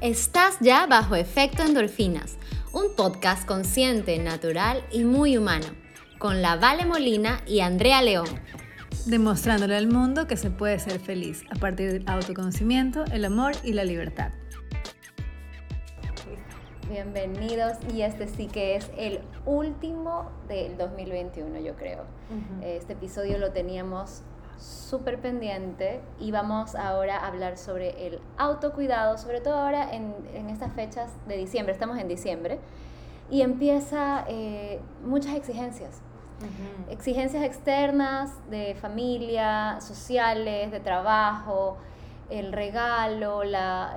Estás ya bajo efecto endorfinas, un podcast consciente, natural y muy humano, con la Vale Molina y Andrea León. Demostrándole al mundo que se puede ser feliz a partir del autoconocimiento, el amor y la libertad. Bienvenidos y este sí que es el último del 2021 yo creo. Este episodio lo teníamos súper pendiente y vamos ahora a hablar sobre el autocuidado, sobre todo ahora en, en estas fechas de diciembre, estamos en diciembre, y empieza eh, muchas exigencias. Exigencias externas de familia, sociales, de trabajo, el regalo, la,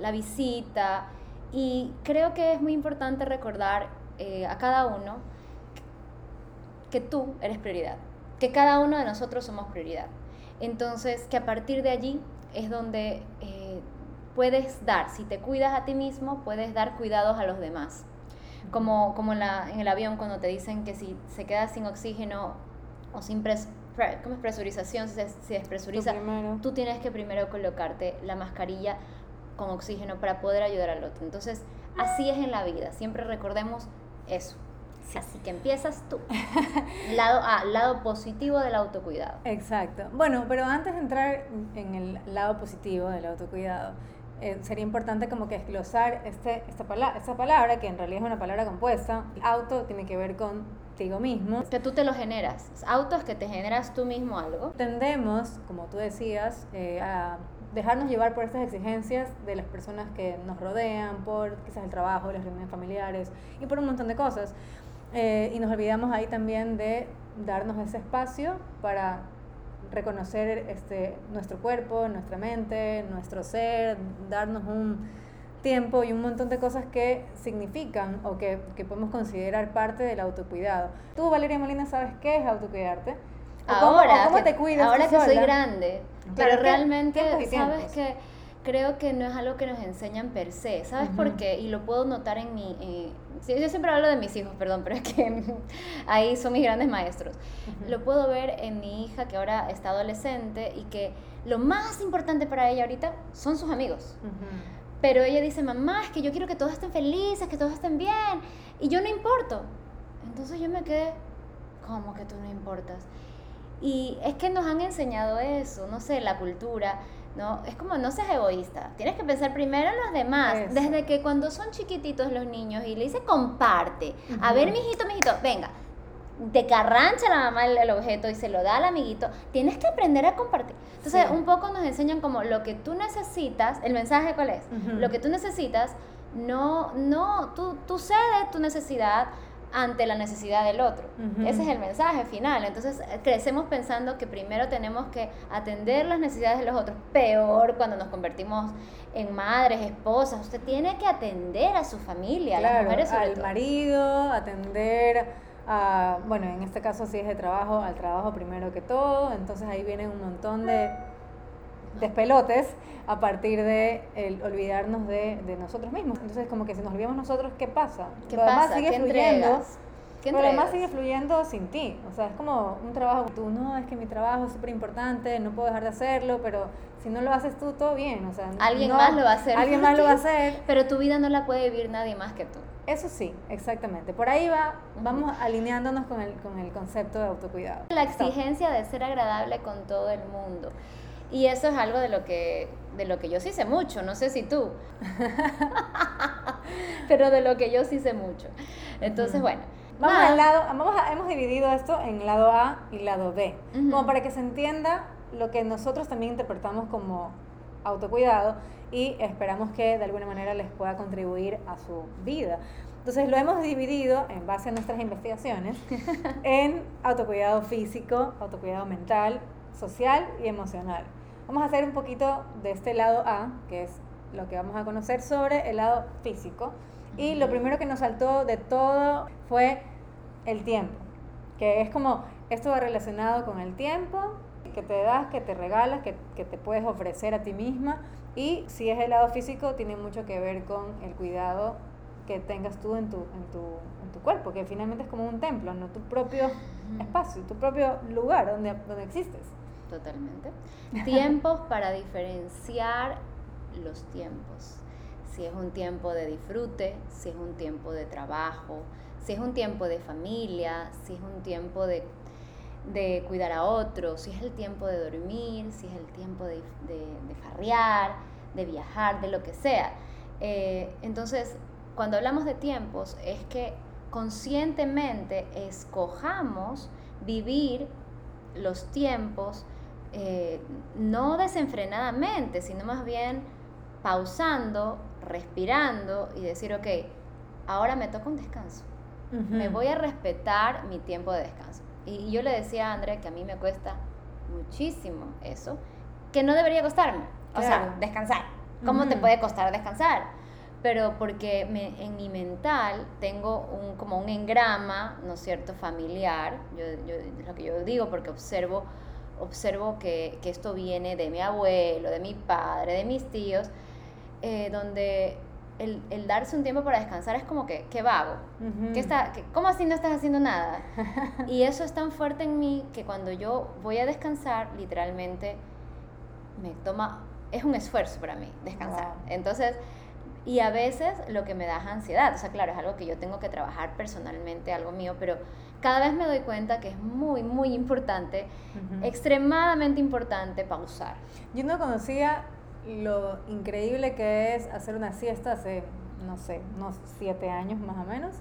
la visita. Y creo que es muy importante recordar eh, a cada uno que tú eres prioridad que cada uno de nosotros somos prioridad. Entonces, que a partir de allí es donde eh, puedes dar, si te cuidas a ti mismo, puedes dar cuidados a los demás. Como, como en, la, en el avión cuando te dicen que si se queda sin oxígeno o sin pres, ¿cómo es presurización, si se, se despresuriza, tú tienes que primero colocarte la mascarilla con oxígeno para poder ayudar al otro. Entonces, así es en la vida, siempre recordemos eso. Así que empiezas tú. lado A, lado positivo del autocuidado. Exacto. Bueno, pero antes de entrar en el lado positivo del autocuidado, eh, sería importante como que desglosar este, esta, palabra, esta palabra, que en realidad es una palabra compuesta. Auto tiene que ver contigo mismo. Que tú te lo generas. Auto es que te generas tú mismo algo. Tendemos, como tú decías, eh, a dejarnos llevar por estas exigencias de las personas que nos rodean, por quizás el trabajo, las reuniones familiares y por un montón de cosas. Eh, y nos olvidamos ahí también de darnos ese espacio para reconocer este, nuestro cuerpo, nuestra mente, nuestro ser, darnos un tiempo y un montón de cosas que significan o que, que podemos considerar parte del autocuidado. Tú, Valeria Molina, ¿sabes qué es autocuidarte? ahora, cómo, te cuidas Ahora que soy grande, pero realmente, ¿sabes que creo que no es algo que nos enseñan per se. ¿Sabes por qué? Y lo puedo notar en mi... Eh, yo siempre hablo de mis hijos, perdón, pero es que ahí son mis grandes maestros. Lo puedo ver en mi hija que ahora está adolescente y que lo más importante para ella ahorita son sus amigos. Pero ella dice, mamá, es que yo quiero que todos estén felices, que todos estén bien. Y yo no importo. Entonces yo me quedé, ¿cómo que tú no importas? Y es que nos han enseñado eso, no sé, la cultura ¿no? Es como no seas egoísta, tienes que pensar primero en los demás. Desde que cuando son chiquititos los niños y le dice comparte, a ver, mijito, mijito, venga, te carrancha la mamá el, objeto y se lo da al amiguito, tienes que aprender a compartir. Entonces, un poco nos enseñan como lo que tú necesitas, el mensaje cuál es, lo que tú necesitas, no, no, tú, tú cedes tu necesidad ante la necesidad del otro. Ese es el mensaje final. Entonces crecemos pensando que primero tenemos que atender las necesidades de los otros. Peor cuando nos convertimos en madres, esposas. Usted tiene que atender a su familia, las mujeres al marido, atender a, bueno, en este caso si es de trabajo, al trabajo primero que todo. Entonces ahí vienen un montón de despelotes a partir de el olvidarnos de, de, nosotros mismos. Entonces, como que si nos olvidamos nosotros, ¿qué pasa? ¿Qué pasa? sigue fluyendo. pero además sigue fluyendo sin ti. O sea, es como un trabajo. Tú, no, es que mi trabajo es súper importante, no puedo dejar de hacerlo, pero si no lo haces tú, todo bien. O sea, alguien más lo va a hacer. Alguien más lo va a hacer. Pero tu vida no la puede vivir nadie más que tú. Eso sí, exactamente. Por ahí va, vamos alineándonos con el, con el concepto de autocuidado. La exigencia de ser agradable con todo el mundo. Y eso es algo de lo que, de lo que yo sí sé mucho, no sé si tú, pero de lo que yo sí sé mucho. Entonces, bueno. Vamos al lado, vamos hemos dividido esto en lado A y lado B, como para que se entienda lo que nosotros también interpretamos como autocuidado y esperamos que de alguna manera les pueda contribuir a su vida. Entonces lo hemos dividido en base a nuestras investigaciones en autocuidado físico, autocuidado mental, social y emocional. Vamos a hacer un poquito de este lado A, que es lo que vamos a conocer sobre el lado físico. Y lo primero que nos saltó de todo fue el tiempo, que es como esto va relacionado con el tiempo que te das, que te regalas, que, que te puedes ofrecer a ti misma. Y si es el lado físico, tiene mucho que ver con el cuidado que tengas tú en tu, en tu, en tu cuerpo, que finalmente es como un templo, no tu propio espacio, tu propio lugar donde, donde existes. Totalmente. Tiempos para diferenciar los tiempos. si es un tiempo de disfrute, si es un tiempo de trabajo, si es un tiempo de familia, si es un tiempo de, cuidar a otros, si es el tiempo de dormir, si es el tiempo de, farrear, de viajar, de lo que sea. Eh, entonces, cuando hablamos de tiempos, es que conscientemente escojamos vivir los tiempos eh, no desenfrenadamente, sino más bien pausando, respirando y decir, ok, ahora me toca un descanso. Me voy a respetar mi tiempo de descanso. Y, yo le decía a André que a mí me cuesta muchísimo eso, que no debería costarme. O sea, descansar. ¿Cómo te puede costar descansar? Pero porque en mi mental tengo un, como un engrama, ¿no es cierto?, familiar. Yo, yo, es lo que yo digo porque observo observo que, que, esto viene de mi abuelo, de mi padre, de mis tíos, eh, donde el, el, darse un tiempo para descansar es como que, qué vago. que está, ¿Cómo así no estás haciendo nada? y eso es tan fuerte en mí que cuando yo voy a descansar, literalmente me toma, es un esfuerzo para mí descansar. Entonces, y a veces lo que me da es ansiedad. O sea, claro, es algo que yo tengo que trabajar personalmente, algo mío, pero cada vez me doy cuenta que es muy, muy importante, extremadamente importante pausar. Yo no conocía lo increíble que es hacer una siesta hace, no sé, unos siete años más o menos,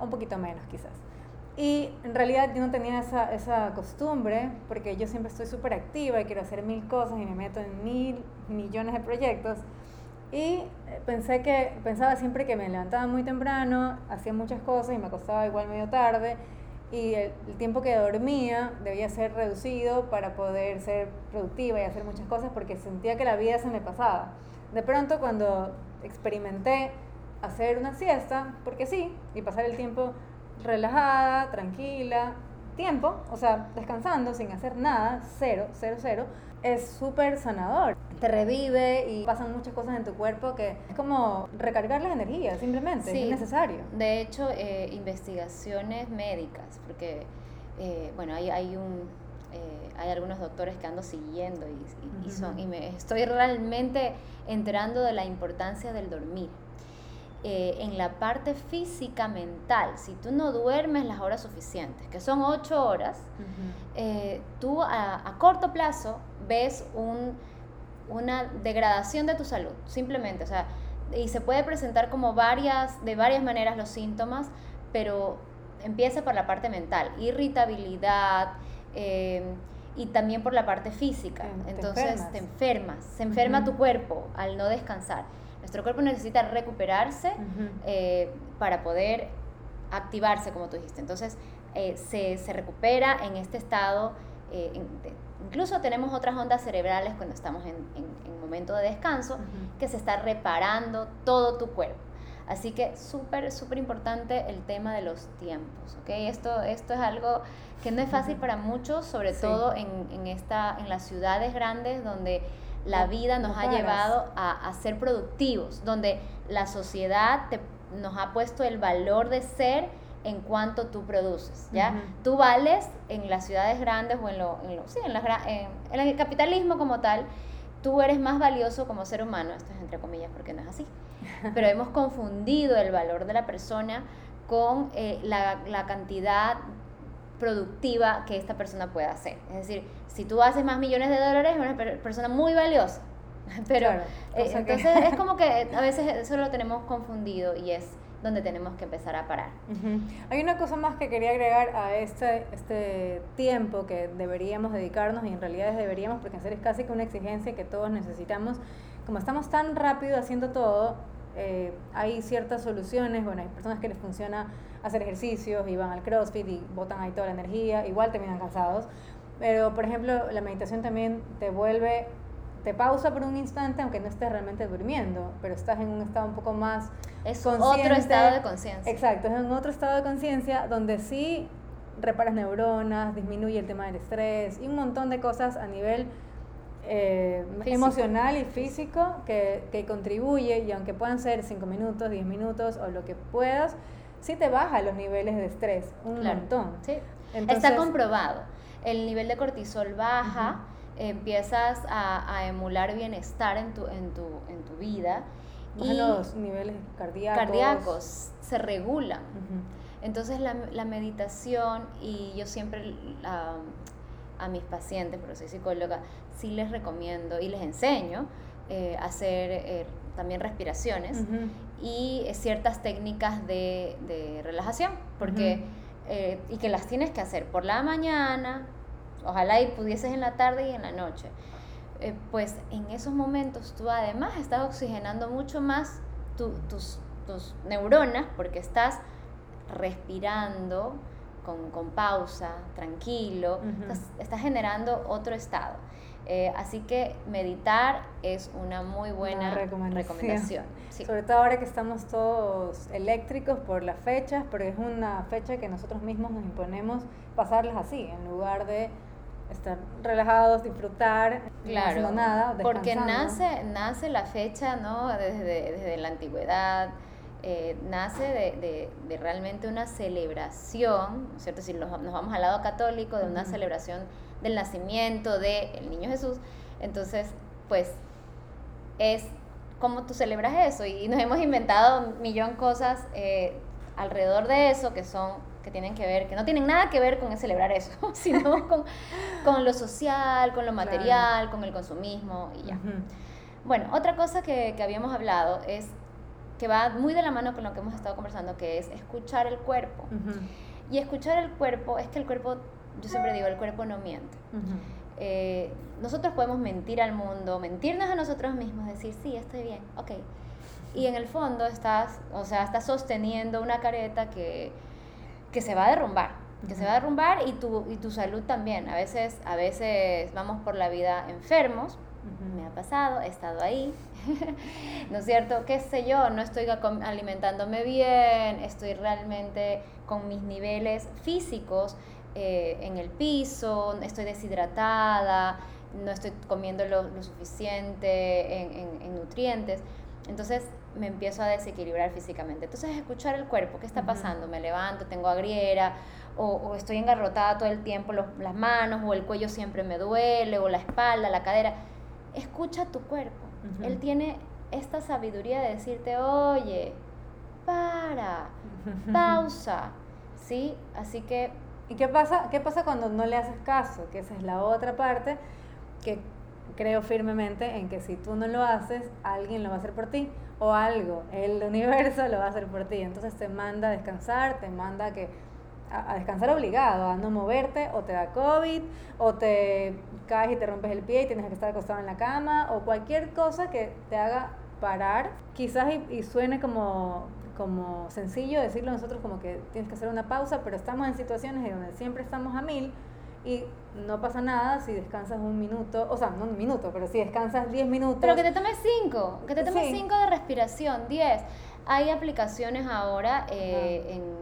un poquito menos quizás. Y en realidad yo no tenía esa, esa costumbre porque yo siempre estoy súper activa y quiero hacer mil cosas y me meto en mil millones de proyectos. Y pensé que, pensaba siempre que me levantaba muy temprano, hacía muchas cosas y me acostaba igual medio tarde. Y el, tiempo que dormía debía ser reducido para poder ser productiva y hacer muchas cosas porque sentía que la vida se me pasaba. De pronto cuando experimenté hacer una siesta, porque sí, y pasar el tiempo relajada, tranquila, tiempo, o sea, descansando, sin hacer nada, cero, cero, cero, es súper sanador. Te revive y pasan muchas cosas en tu cuerpo que es como recargar las energías, simplemente, es necesario. De hecho, eh, investigaciones médicas, porque, eh, bueno, hay, hay un... Eh, hay algunos doctores que ando siguiendo y, son, y me estoy realmente enterando de la importancia del dormir. En la parte física mental, si tú no duermes las horas suficientes, que son ocho horas, tú a, corto plazo ves un, una degradación de tu salud, simplemente, o sea, y se puede presentar como varias, de varias maneras los síntomas, pero empieza por la parte mental, irritabilidad eh, y también por la parte física. Entonces te enfermas, se enferma tu cuerpo al no descansar. Nuestro cuerpo necesita recuperarse eh, para poder activarse, como tú dijiste. Entonces eh, se, se, recupera en este estado Incluso tenemos otras ondas cerebrales cuando estamos en, en, momento de descanso que se está reparando todo tu cuerpo. Así que súper, súper importante el tema de los tiempos, ¿ok? Esto, esto es algo que no es fácil para muchos, sobre todo en, en, esta, en las ciudades grandes donde la vida nos ha llevado a, a, ser productivos, donde la sociedad nos ha puesto el valor de ser en cuanto tú produces, ¿ya? Tú vales en las ciudades grandes o en, lo, en, lo, sí, en, en, el capitalismo como tal, tú eres más valioso como ser humano, esto es entre comillas porque no es así, pero hemos confundido el valor de la persona con eh, la, la cantidad productiva que esta persona pueda hacer. Es decir, si tú haces más millones de dólares, es una persona muy valiosa. Pero eh, entonces es como que a veces eso lo tenemos confundido y es donde tenemos que empezar a parar. Hay una cosa más que quería agregar a este, este tiempo que deberíamos dedicarnos y en realidad deberíamos porque hacer es casi que una exigencia que todos necesitamos. Como estamos tan rápido haciendo todo, eh, hay ciertas soluciones, bueno, hay personas que les funciona hacer ejercicios y van al CrossFit y botan ahí toda la energía, igual terminan cansados, pero por ejemplo la meditación también te vuelve te pausa por un instante, aunque no estés realmente durmiendo, pero estás en un estado un poco más es otro estado de conciencia. Exacto, es en otro estado de conciencia donde sí reparas neuronas, disminuye el tema del estrés y un montón de cosas a nivel eh, emocional y físico que, que, contribuye y aunque puedan ser 5 minutos, 10 minutos o lo que puedas, sí te baja los niveles de estrés un montón. Sí. Está comprobado. El nivel de cortisol baja empiezas a, emular bienestar en tu, en tu, en tu vida y los niveles cardíacos. Cardíacos se regulan. Entonces la, la, meditación, y yo siempre a mis pacientes, porque soy psicóloga, sí les recomiendo y les enseño eh, hacer eh, también respiraciones y ciertas técnicas de, de relajación, porque, eh, y que las tienes que hacer por la mañana, ojalá y pudieses en la tarde y en la noche. pues en esos momentos tú además estás oxigenando mucho más tus, tus neuronas porque estás respirando con, con pausa, tranquilo, estás, generando otro estado. Eh, así que meditar es una muy buena recomendación. Sobre todo ahora que estamos todos eléctricos por las fechas, pero es una fecha que nosotros mismos nos imponemos pasarlas así, en lugar de estar relajados, disfrutar, claro, no nada, Porque nace, nace la fecha, ¿no? Desde, desde la antigüedad, eh, nace de, de, realmente una celebración, ¿no es cierto? Si nos, vamos al lado católico, de una celebración del nacimiento del niño Jesús, entonces, pues, es como tú celebras eso y nos hemos inventado un millón cosas eh, alrededor de eso que son que tienen que ver, que no tienen nada que ver con celebrar eso, sino con, con, lo social, con lo material, con el consumismo y ya. Bueno, otra cosa que, que habíamos hablado es que va muy de la mano con lo que hemos estado conversando, que es escuchar el cuerpo. Y escuchar el cuerpo, es que el cuerpo, yo siempre digo, el cuerpo no miente. Eh, nosotros podemos mentir al mundo, mentirnos a nosotros mismos, decir, sí, estoy bien, ok. Y en el fondo estás, o sea, estás sosteniendo una careta que, que se va a derrumbar, que se va a derrumbar y tu, y tu salud también. A veces, a veces vamos por la vida enfermos, me ha pasado, he estado ahí, ¿no es cierto? ¿Qué sé yo? No estoy alimentándome bien, estoy realmente con mis niveles físicos eh, en el piso, estoy deshidratada, no estoy comiendo lo, suficiente en, nutrientes. Entonces me empiezo a desequilibrar físicamente. Entonces escuchar el cuerpo, ¿qué está pasando? Me levanto, tengo agriera, o, estoy engarrotada todo el tiempo, las manos, o el cuello siempre me duele, o la espalda, la cadera. Escucha tu cuerpo él tiene esta sabiduría de decirte, oye, para, pausa, ¿sí? Así que... ¿Y qué pasa, qué pasa cuando no le haces caso? Que esa es la otra parte que creo firmemente en que si tú no lo haces, alguien lo va a hacer por ti o algo, el universo lo va a hacer por ti. Entonces te manda a descansar, te manda que a, descansar obligado, a no moverte, o te da COVID, o te caes y te rompes el pie y tienes que estar acostado en la cama, o cualquier cosa que te haga parar, quizás y, suene como, como sencillo decirlo nosotros como que tienes que hacer una pausa, pero estamos en situaciones donde siempre estamos a mil y no pasa nada si descansas un minuto, o sea, no un minuto, pero si descansas 10 minutos. Pero que te tomes 5, que te tomes 5 de respiración, 10. Hay aplicaciones ahora eh, en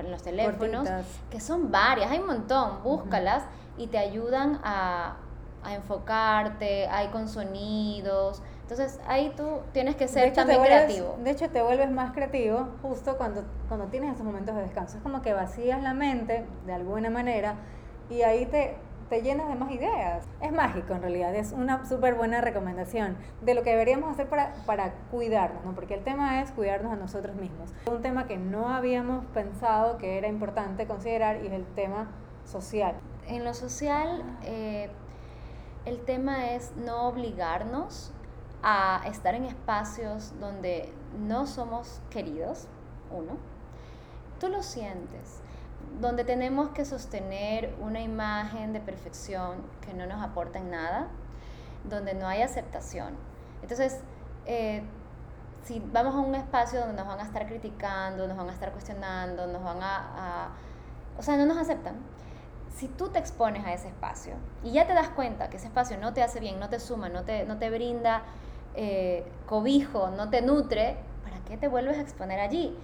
en los teléfonos, que son varias, hay un montón, búscalas y te ayudan a, a, enfocarte, hay con sonidos. Entonces ahí tú tienes que ser también creativo. De hecho, te vuelves más creativo justo cuando, cuando tienes esos momentos de descanso. Es como que vacías la mente de alguna manera y ahí te, te llenas de más ideas. Es mágico en realidad, es una súper buena recomendación de lo que deberíamos hacer para, para cuidarnos, ¿no? porque el tema es cuidarnos a nosotros mismos. Un tema que no habíamos pensado que era importante considerar y es el tema social. En lo social, eh, el tema es no obligarnos a estar en espacios donde no somos queridos, uno. Tú lo sientes donde tenemos que sostener una imagen de perfección que no nos aporta en nada, donde no hay aceptación. Entonces, eh, si vamos a un espacio donde nos van a estar criticando, nos van a estar cuestionando, nos van a, o sea, no nos aceptan. Si tú te expones a ese espacio y ya te das cuenta que ese espacio no te hace bien, no te suma, no te, no te brinda eh, cobijo, no te nutre, ¿para qué te vuelves a exponer allí?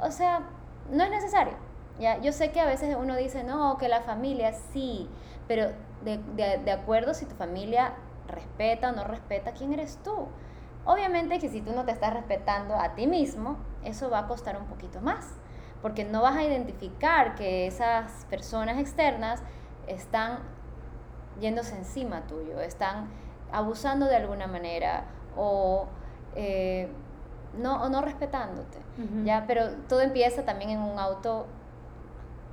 O sea, no es necesario. ¿ya? Yo sé que a veces uno dice, no, que la familia sí, pero de, de, de acuerdo si tu familia respeta o no respeta, ¿quién eres tú? Obviamente que si tú no te estás respetando a ti mismo, eso va a costar un poquito más, porque no vas a identificar que esas personas externas están yéndose encima tuyo, están abusando de alguna manera o eh, no, o no respetándote, ¿ya? Pero todo empieza también en un auto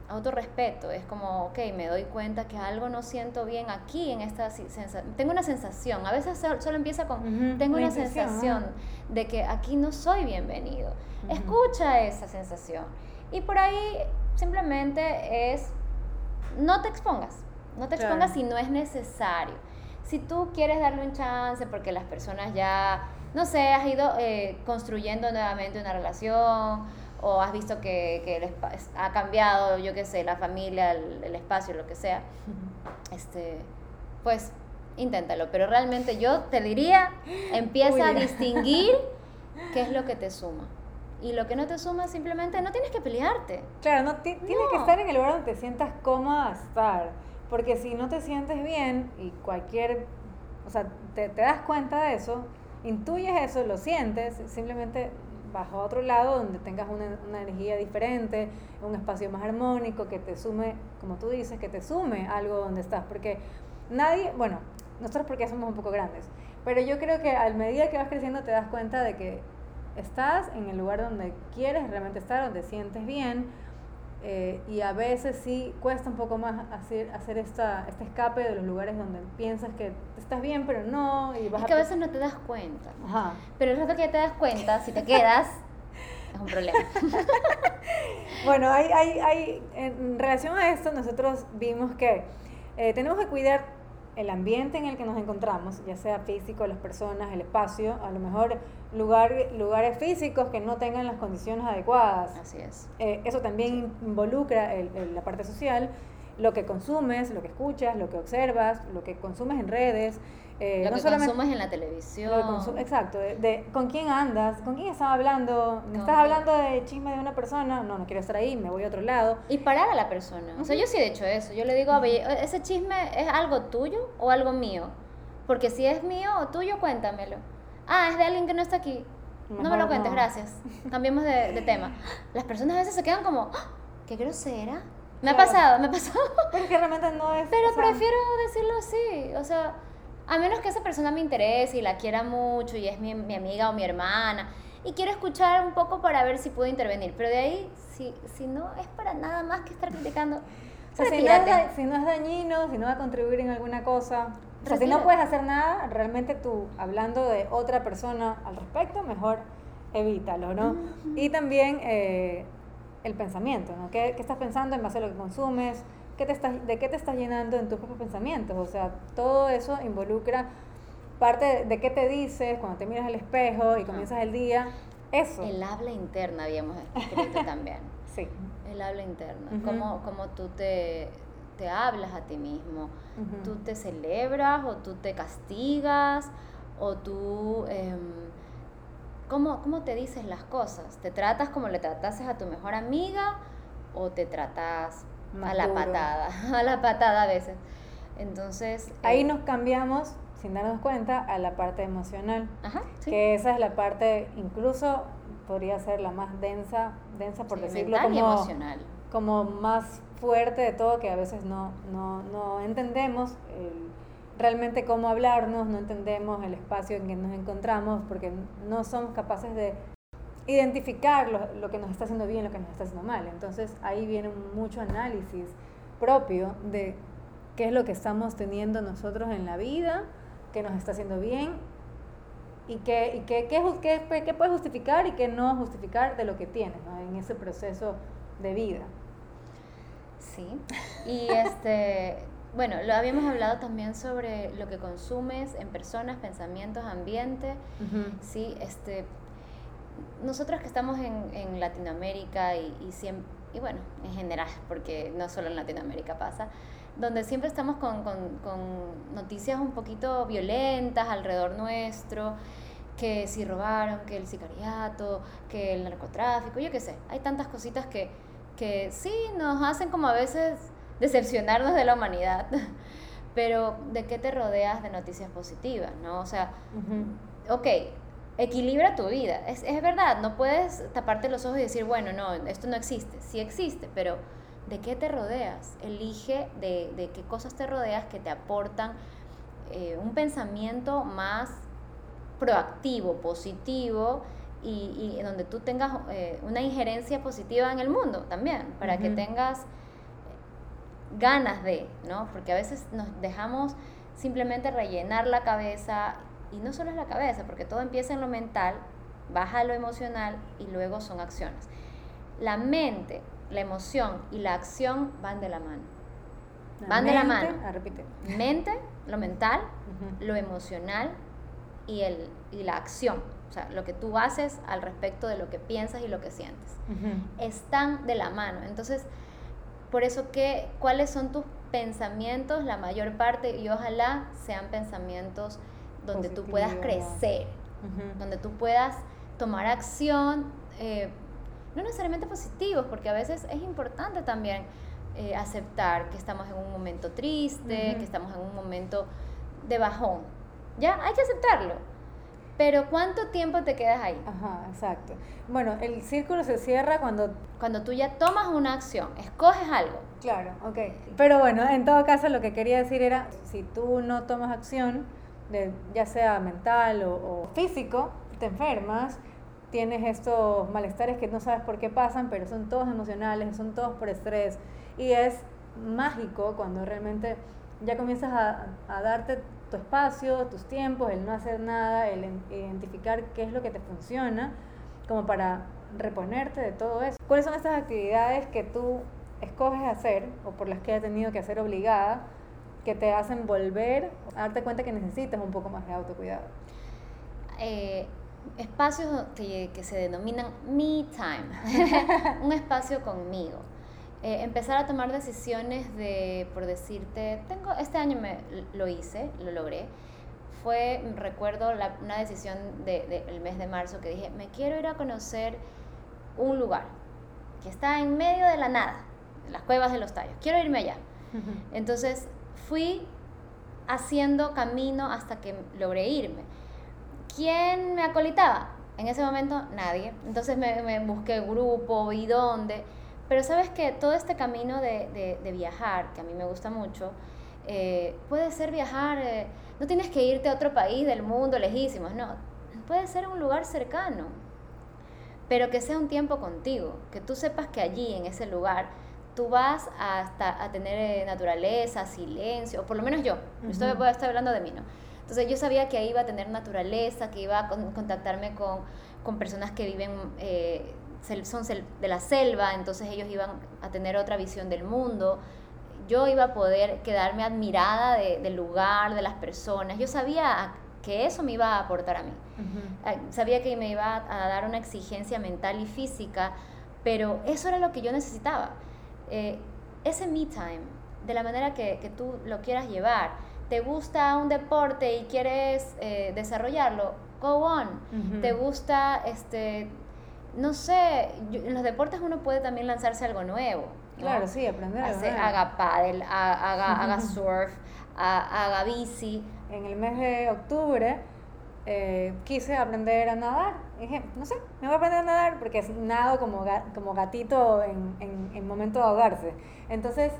autorrespeto, es como, ok, me doy cuenta que algo no siento bien aquí en esta sensación, tengo una sensación, a veces solo empieza con, tengo una sensación de que aquí no soy bienvenido, escucha esa sensación y por ahí simplemente es, no te expongas, no te expongas si no es necesario. Si tú quieres darle un chance porque las personas ya, no sé, has ido eh, construyendo nuevamente una relación o has visto que, que ha cambiado, yo qué sé, la familia, el, espacio, lo que sea, este, pues inténtalo. Pero realmente yo te diría, empieza a distinguir qué es lo que te suma. Y lo que no te suma simplemente no tienes que pelearte. Claro, no, tienes que estar en el lugar donde te sientas cómoda estar. Porque si no te sientes bien y cualquier, o sea, te, te das cuenta de eso, intuyes eso, lo sientes, simplemente bajo a otro lado donde tengas una, una, energía diferente, un espacio más armónico, que te sume, como tú dices, que te sume algo donde estás. Porque nadie, bueno, nosotros porque somos un poco grandes, pero yo creo que al medida que vas creciendo te das cuenta de que estás en el lugar donde quieres realmente estar, donde sientes bien, eh, y a veces sí cuesta un poco más hacer, hacer esta, este escape de los lugares donde piensas que estás bien, pero no. Y vas es que a veces no te das cuenta. Ajá. Pero el rato que te das cuenta, si te quedas, es un problema. bueno, hay, hay, hay, en relación a esto, nosotros vimos que eh, tenemos que cuidar el ambiente en el que nos encontramos, ya sea físico, las personas, el espacio, a lo mejor lugar, lugares físicos que no tengan las condiciones adecuadas. Así es. Eh, eso también involucra el, la parte social, lo que consumes, lo que escuchas, lo que observas, lo que consumes en redes. Eh, lo no que consumes en la televisión. exacto, de, con quién andas, con quién estás hablando, ¿me estás hablando de chisme de una persona? No, no quiero estar ahí, me voy a otro lado. Y parar a la persona. O sea, yo sí he hecho eso. Yo le digo, a ¿ese chisme es algo tuyo o algo mío? Porque si es mío o tuyo, cuéntamelo. Ah, es de alguien que no está aquí. no me lo cuentes, gracias. Cambiemos de, tema. Las personas a veces se quedan como, ¡Ah! qué grosera. Me ha pasado, me ha pasado. Pero que realmente no es. Pero prefiero decirlo así. O sea, a menos que esa persona me interese y la quiera mucho y es mi, mi, amiga o mi hermana y quiero escuchar un poco para ver si puedo intervenir. Pero de ahí, si, si no es para nada más que estar criticando, o sea, si, no es, si no es dañino, si no va a contribuir en alguna cosa, o sea, si no puedes hacer nada, realmente tú, hablando de otra persona al respecto, mejor evítalo, ¿no? Y también eh, el pensamiento, ¿no? ¿Qué, ¿Qué, estás pensando en base a lo que consumes? ¿Qué te estás, ¿De qué te estás llenando en tus propios pensamientos? O sea, todo eso involucra parte de, qué te dices cuando te miras al espejo y comienzas el día. Eso. El habla interna, habíamos escrito también. Sí. El habla interna. cómo, cómo tú te te hablas a ti mismo. Tú te celebras o tú te castigas o tú... Eh, ¿cómo, ¿Cómo te dices las cosas? ¿Te tratas como le tratases a tu mejor amiga o te tratas a la patada? A la patada a veces. Entonces... Ahí eh, nos cambiamos sin darnos cuenta a la parte emocional. Que esa es la parte, incluso podría ser la más densa, densa por decirlo como... emocional. Como más fuerte de todo que a veces no, no, no entendemos realmente cómo hablarnos, no entendemos el espacio en que nos encontramos porque no somos capaces de identificar lo, lo, que nos está haciendo bien, lo que nos está haciendo mal. Entonces ahí viene mucho análisis propio de qué es lo que estamos teniendo nosotros en la vida, qué nos está haciendo bien y qué, y qué, qué, qué, justificar y qué no justificar de lo que tienes en ese proceso de vida. Sí. Y este, bueno, lo habíamos hablado también sobre lo que consumes en personas, pensamientos, ambiente. Sí, este, nosotros que estamos en, en Latinoamérica y, y, siempre, y bueno, en general, porque no solo en Latinoamérica pasa, donde siempre estamos con, con, con noticias un poquito violentas alrededor nuestro, que si robaron, que el sicariato, que el narcotráfico, yo qué sé, hay tantas cositas que que sí nos hacen como a veces decepcionarnos de la humanidad, pero ¿de qué te rodeas de noticias positivas? ¿no? O sea, ok, equilibra tu vida, es, es, verdad, no puedes taparte los ojos y decir, bueno, no, esto no existe, sí existe, pero ¿de qué te rodeas? Elige de, de qué cosas te rodeas que te aportan eh, un pensamiento más proactivo, positivo y, donde tú tengas eh, una injerencia positiva en el mundo también, para que tengas ganas de, ¿no? Porque a veces nos dejamos simplemente rellenar la cabeza y no solo es la cabeza, porque todo empieza en lo mental, baja a lo emocional y luego son acciones. La mente, la emoción y la acción van de la mano. van de la mano. Ah, repite. Mente, lo mental, lo emocional y, el, y la acción. O sea, lo que tú haces al respecto de lo que piensas y lo que sientes. Están de la mano. Entonces, por eso que, ¿cuáles son tus pensamientos? La mayor parte, y ojalá sean pensamientos donde tú puedas crecer, donde tú puedas tomar acción, eh, no necesariamente positivos, porque a veces es importante también eh, aceptar que estamos en un momento triste, que estamos en un momento de bajón. Ya, hay que aceptarlo. Pero ¿cuánto tiempo te quedas ahí? Ajá, exacto. Bueno, el círculo se cierra cuando... Cuando tú ya tomas una acción, escoges algo. Claro, ok. Pero bueno, en todo caso lo que quería decir era, si tú no tomas acción, de, ya sea mental o, físico, te enfermas, tienes estos malestares que no sabes por qué pasan, pero son todos emocionales, son todos por estrés. Y es mágico cuando realmente ya comienzas a, a darte tu espacio, tus tiempos, el no hacer nada, el identificar qué es lo que te funciona, como para reponerte de todo eso. ¿Cuáles son estas actividades que tú escoges hacer o por las que has tenido que hacer obligada que te hacen volver a darte cuenta que necesitas un poco más de autocuidado? Eh, espacios que, que, se denominan me time, un espacio conmigo. Eh, empezar a tomar decisiones de, por decirte, tengo, este año me, lo hice, lo logré. Fue, recuerdo, la, una decisión del de, mes de marzo que dije, me quiero ir a conocer un lugar que está en medio de la nada, las cuevas de los tallos. Quiero irme allá. Entonces fui haciendo camino hasta que logré irme. ¿Quién me acolitaba? En ese momento nadie. Entonces me, me busqué grupo y dónde. Pero sabes que todo este camino de, de, viajar, que a mí me gusta mucho, eh, puede ser viajar, eh, no tienes que irte a otro país del mundo lejísimos, no, puede ser un lugar cercano, pero que sea un tiempo contigo, que tú sepas que allí, en ese lugar, tú vas a, a tener eh, naturaleza, silencio, o por lo menos yo, estoy, estoy hablando de mí, ¿no? Entonces yo sabía que ahí iba a tener naturaleza, que iba a contactarme con, con personas que viven, eh, son de la selva, entonces ellos iban a tener otra visión del mundo. Yo iba a poder quedarme admirada del lugar, de las personas. Yo sabía que eso me iba a aportar a mí. Sabía que me iba a dar una exigencia mental y física, pero eso era lo que yo necesitaba. Eh, ese me time, de la manera que, que, tú lo quieras llevar, te gusta un deporte y quieres eh, desarrollarlo, go on. Te gusta, este, no sé, en los deportes uno puede también lanzarse algo nuevo. Claro, sí, aprender. haga paddle, haga, haga surf, haga bici. En el mes de octubre eh, quise aprender a nadar. dije, no sé, me voy a aprender a nadar porque nado como, como gatito en, en, en momento de ahogarse. Entonces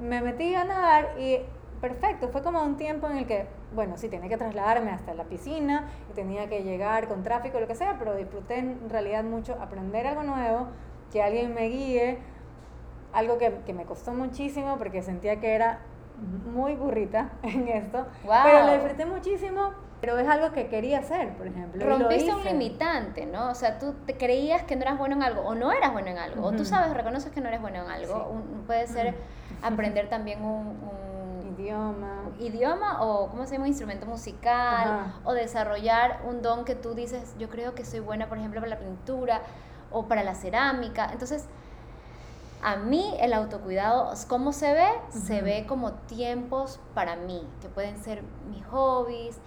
me metí a nadar y perfecto, fue como un tiempo en el que, bueno, sí, tenía que trasladarme hasta la piscina y tenía que llegar con tráfico, lo que sea, pero disfruté en realidad mucho aprender algo nuevo, que alguien me guíe, algo que, que me costó muchísimo porque sentía que era muy burrita en esto, pero lo disfruté muchísimo pero es algo que quería hacer, por ejemplo. Rompiste un limitante, ¿no? O sea, tú te creías que no eras bueno en algo, o no eras bueno en algo, o tú sabes, reconoces que no eres bueno en algo. puede ser aprender también un, idioma. Idioma o, ¿cómo se llama? Instrumento musical, o desarrollar un don que tú dices, yo creo que soy buena, por ejemplo, para la pintura o para la cerámica. Entonces, a mí el autocuidado, ¿cómo se ve? Se ve como tiempos para mí, que pueden ser mis hobbies.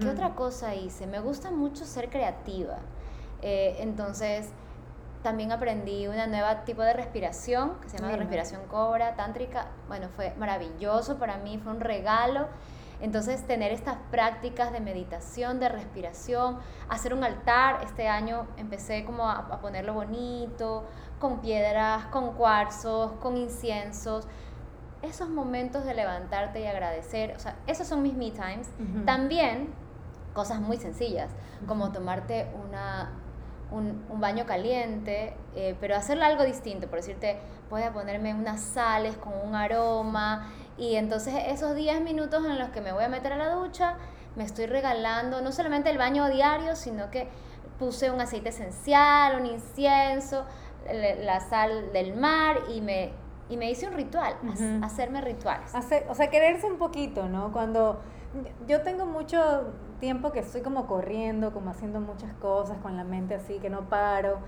¿Qué otra cosa hice? Me gusta mucho ser creativa. Eh, entonces, también aprendí una nueva tipo de respiración, que se llama respiración cobra, tántrica. Bueno, fue maravilloso para mí, fue un regalo. Entonces, tener estas prácticas de meditación, de respiración, hacer un altar. Este año empecé como a, a ponerlo bonito, con piedras, con cuarzos, con inciensos. Esos momentos de levantarte y agradecer, o sea, esos son mis me times. También cosas muy sencillas, como tomarte una, un, un baño caliente, eh, pero hacerlo algo distinto, por decirte, voy a ponerme unas sales con un aroma, y entonces esos 10 minutos en los que me voy a meter a la ducha, me estoy regalando no solamente el baño diario, sino que puse un aceite esencial, un incienso, la sal del mar y me, y me hice un ritual, hacerme rituales. o sea, quererse un poquito, ¿no? Cuando yo tengo mucho tiempo que estoy como corriendo, como haciendo muchas cosas con la mente así, que no paro.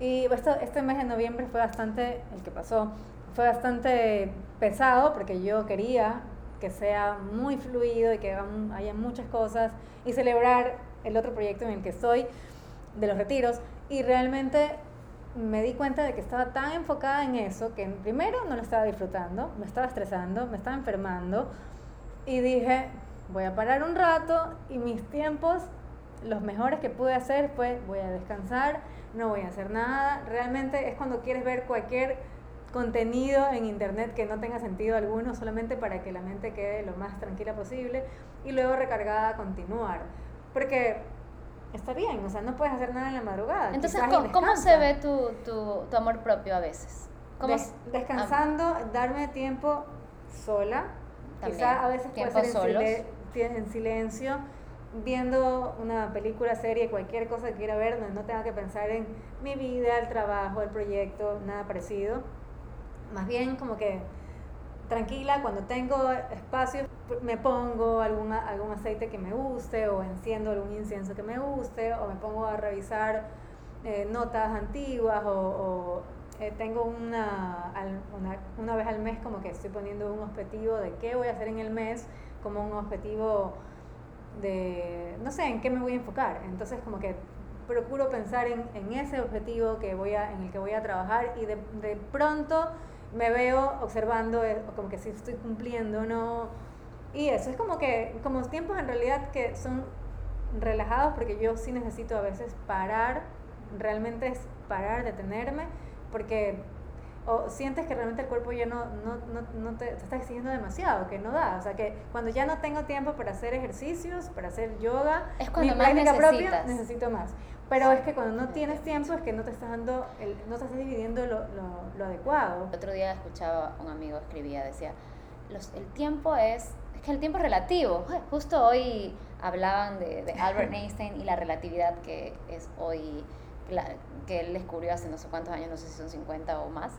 Y esto, este mes de noviembre fue bastante, el que pasó, fue bastante pesado porque yo quería que sea muy fluido y que haya muchas cosas y celebrar el otro proyecto en el que estoy, de los retiros. Y realmente me di cuenta de que estaba tan enfocada en eso que primero no lo estaba disfrutando, me estaba estresando, me estaba enfermando y dije, voy a parar un rato y mis tiempos, los mejores que pude hacer fue voy a descansar, no voy a hacer nada. Realmente es cuando quieres ver cualquier contenido en internet que no tenga sentido alguno, solamente para que la mente quede lo más tranquila posible y luego recargada a continuar. Porque está bien, o sea, no puedes hacer nada en la madrugada. Entonces, ¿cómo, se ve tu, tu, tu, amor propio a veces? ¿Cómo descansando, darme tiempo sola, quizá a veces puede ser en, silencio, viendo una película, serie, cualquier cosa que quiera ver, donde no tenga que pensar en mi vida, el trabajo, el proyecto, nada parecido. Más bien como que tranquila, cuando tengo espacio me pongo alguna, algún aceite que me guste o enciendo algún incienso que me guste o me pongo a revisar eh, notas antiguas o, eh, tengo una, una, una, vez al mes como que estoy poniendo un objetivo de qué voy a hacer en el mes como un objetivo de, no sé, en qué me voy a enfocar. Entonces como que procuro pensar en, en ese objetivo que voy a, en el que voy a trabajar y de, de pronto me veo observando eh, como que si estoy cumpliendo no. Y eso es como que, como tiempos en realidad que son relajados porque yo sí necesito a veces parar, realmente es parar, detenerme, porque o sientes que realmente el cuerpo ya no, no, no, no te, está exigiendo demasiado, que no da. O sea, que cuando ya no tengo tiempo para hacer ejercicios, para hacer yoga, es cuando mi más práctica propia, necesito más. Pero es que cuando no tienes tiempo es que no te estás dando, el, no estás dividiendo lo, lo, adecuado. El otro día escuchaba un amigo escribía, decía, los, el tiempo es, es que el tiempo es relativo. Justo hoy hablaban de, de Albert Einstein y la relatividad que es hoy, que él descubrió hace no sé cuántos años, no sé si son 50 o más.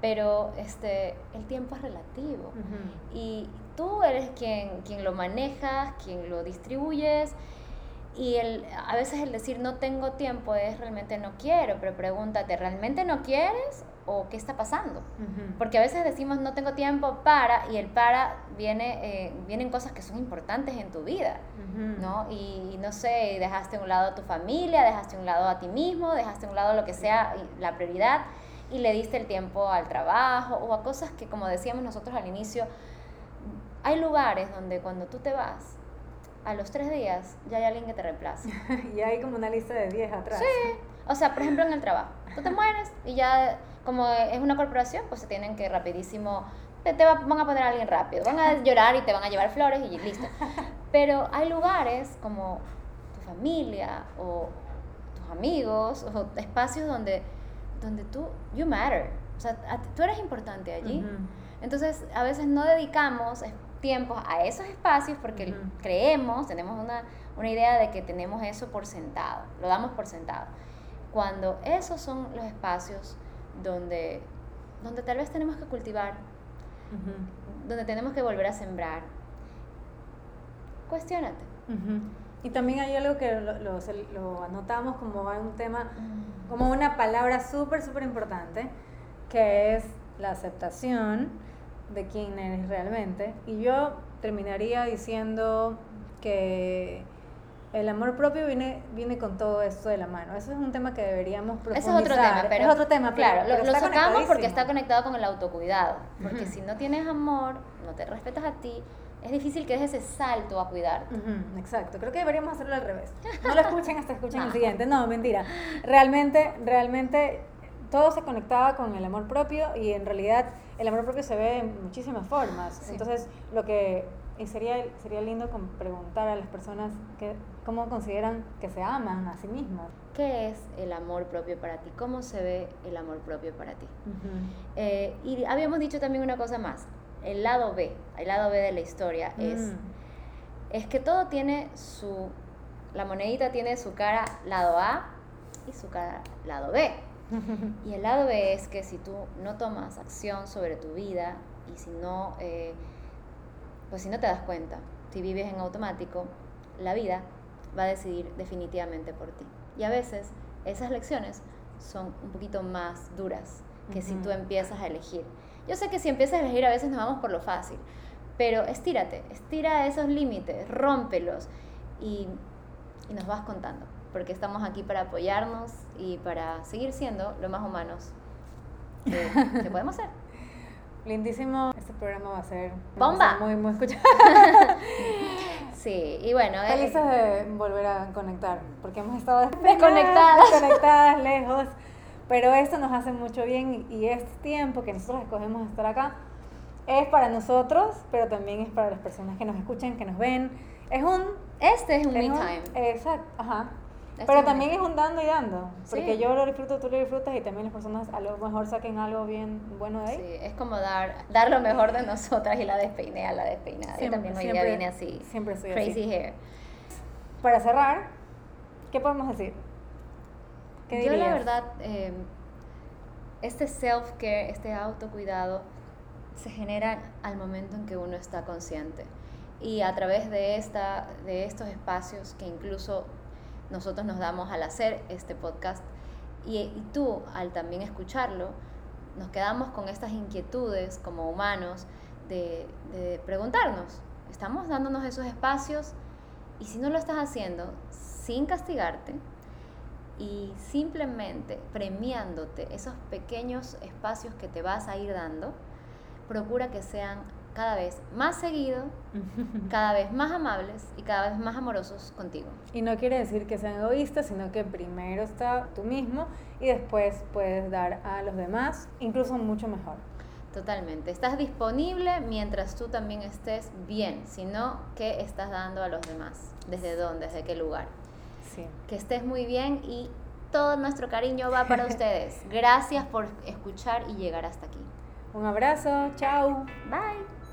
Pero este, el tiempo es relativo. Y tú eres quien, quien lo manejas, quien lo distribuyes y el, a veces el decir no tengo tiempo es realmente no quiero, pero pregúntate, ¿realmente no quieres o qué está pasando? Porque a veces decimos no tengo tiempo para y el para viene, eh, vienen cosas que son importantes en tu vida, ¿no? Y no sé, dejaste a un lado a tu familia, dejaste a un lado a ti mismo, dejaste a un lado lo que sea la prioridad y le diste el tiempo al trabajo o a cosas que como decíamos nosotros al inicio, hay lugares donde cuando tú te vas, a los tres días ya hay alguien que te reemplaza. y hay como una lista de 10 atrás. Sí, o sea, por ejemplo en el trabajo, tú te mueres y ya como es una corporación, pues se tienen que rapidísimo, te, van a poner a alguien rápido, van a llorar y te van a llevar flores y listo. Pero hay lugares como tu familia o tus amigos o espacios donde, donde tú, you matter, o sea, tú eres importante allí. Entonces, a veces no dedicamos tiempos a esos espacios porque creemos, tenemos una, una idea de que tenemos eso por sentado, lo damos por sentado. Cuando esos son los espacios donde, donde tal vez tenemos que cultivar, donde tenemos que volver a sembrar, cuestionate. Y también hay algo que lo, lo, lo anotamos como un tema, como una palabra súper, súper importante, que es la aceptación de quién eres realmente. Y yo terminaría diciendo que el amor propio viene, viene con todo esto de la mano. Eso es un tema que deberíamos profundizar. Ese es otro tema, pero, es otro tema, claro, lo, lo sacamos porque está conectado con el autocuidado. Porque si no tienes amor, no te respetas a ti, es difícil que des ese salto a cuidarte. exacto, creo que deberíamos hacerlo al revés. No lo escuchen hasta escuchen el siguiente. No, mentira. Realmente, realmente todo se conectaba con el amor propio y en realidad el amor propio se ve en muchísimas formas. Entonces, lo que sería, sería lindo preguntar a las personas que, cómo consideran que se aman a sí mismos. ¿Qué es el amor propio para ti? ¿Cómo se ve el amor propio para ti? Eh, y habíamos dicho también una cosa más, el lado B, el lado B de la historia es, mm. es que todo tiene su, la monedita tiene su cara lado A y su cara lado B. y el lado B es que si tú no tomas acción sobre tu vida y si no... Eh, pues si no te das cuenta, si vives en automático, la vida va a decidir definitivamente por ti. Y a veces esas lecciones son un poquito más duras que si tú empiezas a elegir. Yo sé que si empiezas a elegir a veces nos vamos por lo fácil, pero estírate, estira esos límites, rómpelos y, y nos vas contando, porque estamos aquí para apoyarnos y para seguir siendo lo más humanos que, que podemos ser. Lindísimo, este programa va a ser bomba. muy, muy escuchado. sí, y bueno. Eh, Felices de volver a conectar, porque hemos estado desconectadas, desconectadas, lejos. Pero esto nos hace mucho bien y este tiempo que nosotros escogemos estar acá es para nosotros, pero también es para las personas que nos escuchan, que nos ven. Es un. Este es un me time. Exacto, ajá. Pero también es un dando y dando, porque yo lo disfruto, tú lo disfrutas y también las personas a lo mejor saquen algo bien bueno de ahí. Sí, es como dar, dar lo mejor de nosotras y la despeinea, la despeinada. Siempre, también hoy día viene así. Siempre soy Crazy hair. Para cerrar, ¿qué podemos decir? ¿Qué yo la verdad, em, este self-care, este autocuidado, se genera al momento en que uno está consciente. Y a través de, esta, de estos espacios que incluso nosotros nos damos al hacer este podcast y, tú al también escucharlo, nos quedamos con estas inquietudes como humanos de, de preguntarnos, ¿estamos dándonos esos espacios? Y si no lo estás haciendo, sin castigarte y simplemente premiándote esos pequeños espacios que te vas a ir dando, procura que sean cada vez más seguido, cada vez más amables y cada vez más amorosos contigo. Y no quiere decir que sean egoístas, sino que primero está tú mismo y después puedes dar a los demás, incluso mucho mejor. Totalmente. Estás disponible mientras tú también estés bien, sino que estás dando a los demás. ¿Desde dónde? ¿Desde qué lugar? Sí. Que estés muy bien y todo nuestro cariño va para ustedes. Gracias por escuchar y llegar hasta aquí. Un abrazo, chao. Bye.